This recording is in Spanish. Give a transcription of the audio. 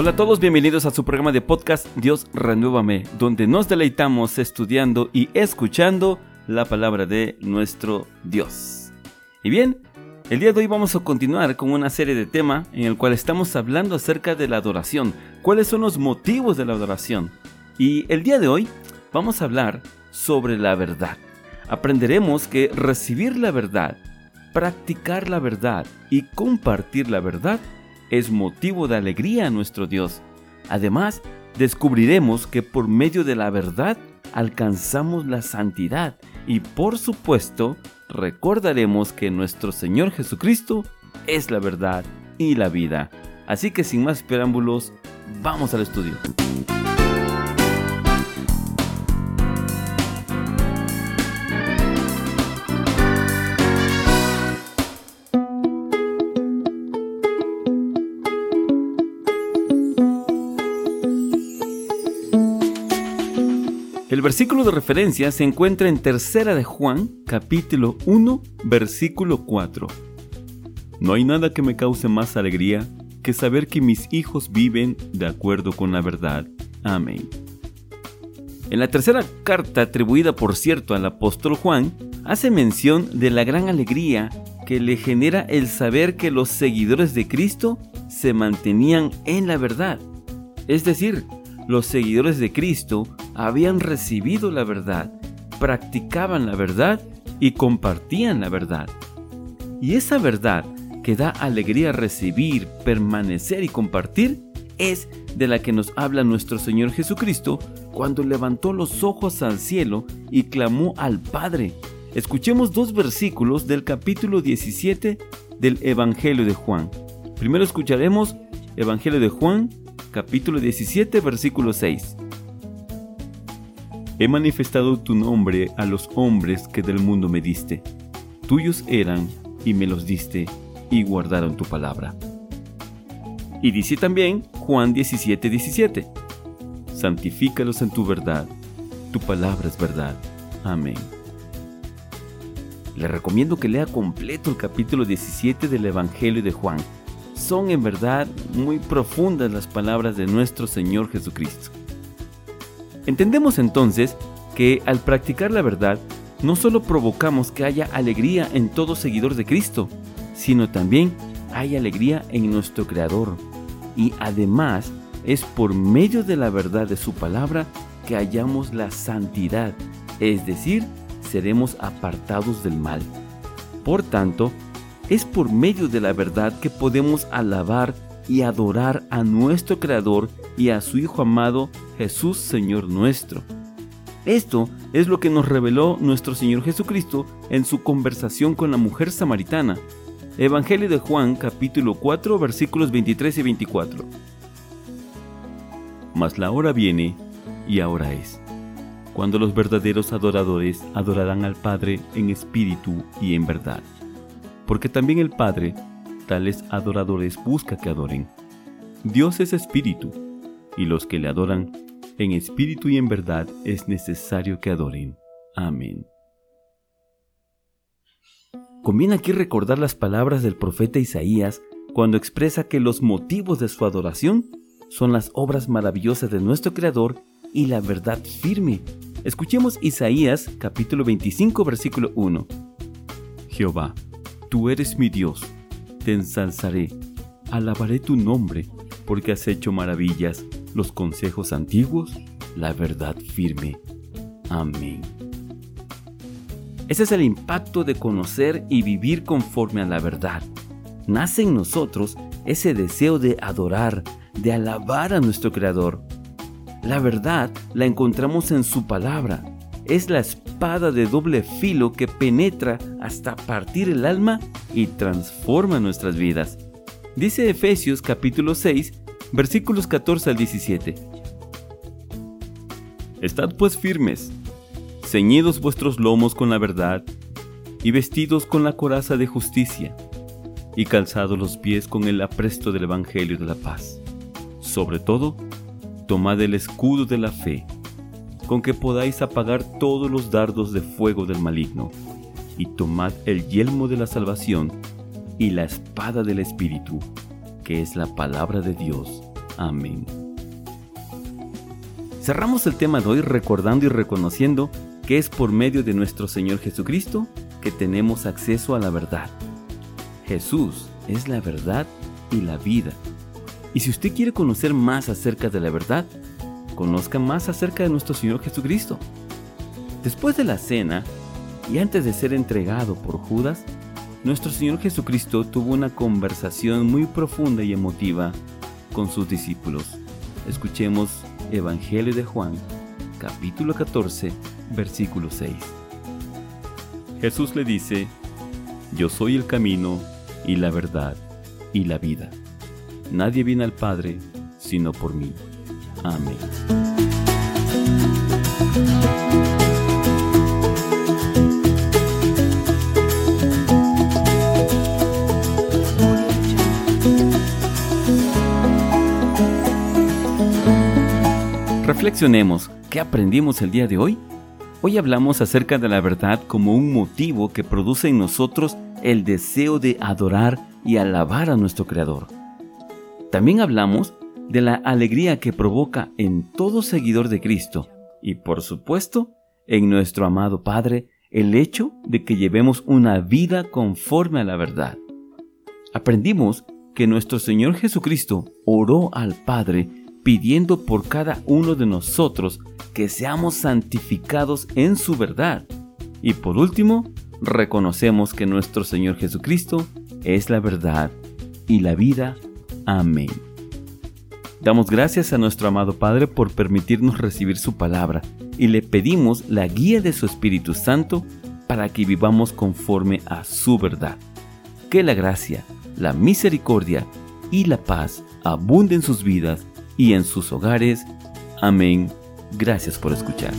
Hola a todos, bienvenidos a su programa de podcast Dios Renuévame, donde nos deleitamos estudiando y escuchando la palabra de nuestro Dios. Y bien, el día de hoy vamos a continuar con una serie de temas en el cual estamos hablando acerca de la adoración, cuáles son los motivos de la adoración. Y el día de hoy vamos a hablar sobre la verdad. Aprenderemos que recibir la verdad, practicar la verdad y compartir la verdad es motivo de alegría a nuestro Dios. Además, descubriremos que por medio de la verdad alcanzamos la santidad y por supuesto recordaremos que nuestro Señor Jesucristo es la verdad y la vida. Así que sin más preámbulos, vamos al estudio. El versículo de referencia se encuentra en Tercera de Juan, capítulo 1, versículo 4. No hay nada que me cause más alegría que saber que mis hijos viven de acuerdo con la verdad. Amén. En la tercera carta atribuida por cierto al apóstol Juan, hace mención de la gran alegría que le genera el saber que los seguidores de Cristo se mantenían en la verdad. Es decir, los seguidores de Cristo habían recibido la verdad, practicaban la verdad y compartían la verdad. Y esa verdad que da alegría recibir, permanecer y compartir es de la que nos habla nuestro Señor Jesucristo cuando levantó los ojos al cielo y clamó al Padre. Escuchemos dos versículos del capítulo 17 del Evangelio de Juan. Primero escucharemos Evangelio de Juan, capítulo 17, versículo 6. He manifestado tu nombre a los hombres que del mundo me diste. Tuyos eran y me los diste y guardaron tu palabra. Y dice también Juan 17, 17. Santifícalos en tu verdad. Tu palabra es verdad. Amén. Le recomiendo que lea completo el capítulo 17 del Evangelio de Juan. Son en verdad muy profundas las palabras de nuestro Señor Jesucristo. Entendemos entonces que al practicar la verdad, no solo provocamos que haya alegría en todo seguidor de Cristo, sino también hay alegría en nuestro Creador. Y además es por medio de la verdad de su palabra que hallamos la santidad, es decir, seremos apartados del mal. Por tanto, es por medio de la verdad que podemos alabar y adorar a nuestro Creador y a su Hijo amado Jesús Señor nuestro. Esto es lo que nos reveló nuestro Señor Jesucristo en su conversación con la mujer samaritana. Evangelio de Juan capítulo 4 versículos 23 y 24. Mas la hora viene y ahora es, cuando los verdaderos adoradores adorarán al Padre en espíritu y en verdad. Porque también el Padre tales adoradores busca que adoren. Dios es espíritu, y los que le adoran en espíritu y en verdad es necesario que adoren. Amén. Conviene aquí recordar las palabras del profeta Isaías cuando expresa que los motivos de su adoración son las obras maravillosas de nuestro Creador y la verdad firme. Escuchemos Isaías capítulo 25 versículo 1. Jehová, tú eres mi Dios te ensalzaré, alabaré tu nombre, porque has hecho maravillas, los consejos antiguos, la verdad firme. Amén. Ese es el impacto de conocer y vivir conforme a la verdad. Nace en nosotros ese deseo de adorar, de alabar a nuestro Creador. La verdad la encontramos en su palabra. Es la de doble filo que penetra hasta partir el alma y transforma nuestras vidas. Dice Efesios capítulo 6, versículos 14 al 17. Estad pues firmes, ceñidos vuestros lomos con la verdad, y vestidos con la coraza de justicia, y calzados los pies con el apresto del Evangelio de la paz. Sobre todo, tomad el escudo de la fe, con que podáis apagar todos los dardos de fuego del maligno, y tomad el yelmo de la salvación y la espada del Espíritu, que es la palabra de Dios. Amén. Cerramos el tema de hoy recordando y reconociendo que es por medio de nuestro Señor Jesucristo que tenemos acceso a la verdad. Jesús es la verdad y la vida. Y si usted quiere conocer más acerca de la verdad, conozca más acerca de nuestro Señor Jesucristo. Después de la cena, y antes de ser entregado por Judas, nuestro Señor Jesucristo tuvo una conversación muy profunda y emotiva con sus discípulos. Escuchemos Evangelio de Juan, capítulo 14, versículo 6. Jesús le dice, Yo soy el camino y la verdad y la vida. Nadie viene al Padre sino por mí. Amén. Reflexionemos, ¿qué aprendimos el día de hoy? Hoy hablamos acerca de la verdad como un motivo que produce en nosotros el deseo de adorar y alabar a nuestro Creador. También hablamos de la alegría que provoca en todo seguidor de Cristo y por supuesto en nuestro amado Padre el hecho de que llevemos una vida conforme a la verdad. Aprendimos que nuestro Señor Jesucristo oró al Padre pidiendo por cada uno de nosotros que seamos santificados en su verdad. Y por último, reconocemos que nuestro Señor Jesucristo es la verdad y la vida. Amén. Damos gracias a nuestro amado Padre por permitirnos recibir su palabra y le pedimos la guía de su Espíritu Santo para que vivamos conforme a su verdad. Que la gracia, la misericordia y la paz abunden en sus vidas y en sus hogares. Amén. Gracias por escuchar.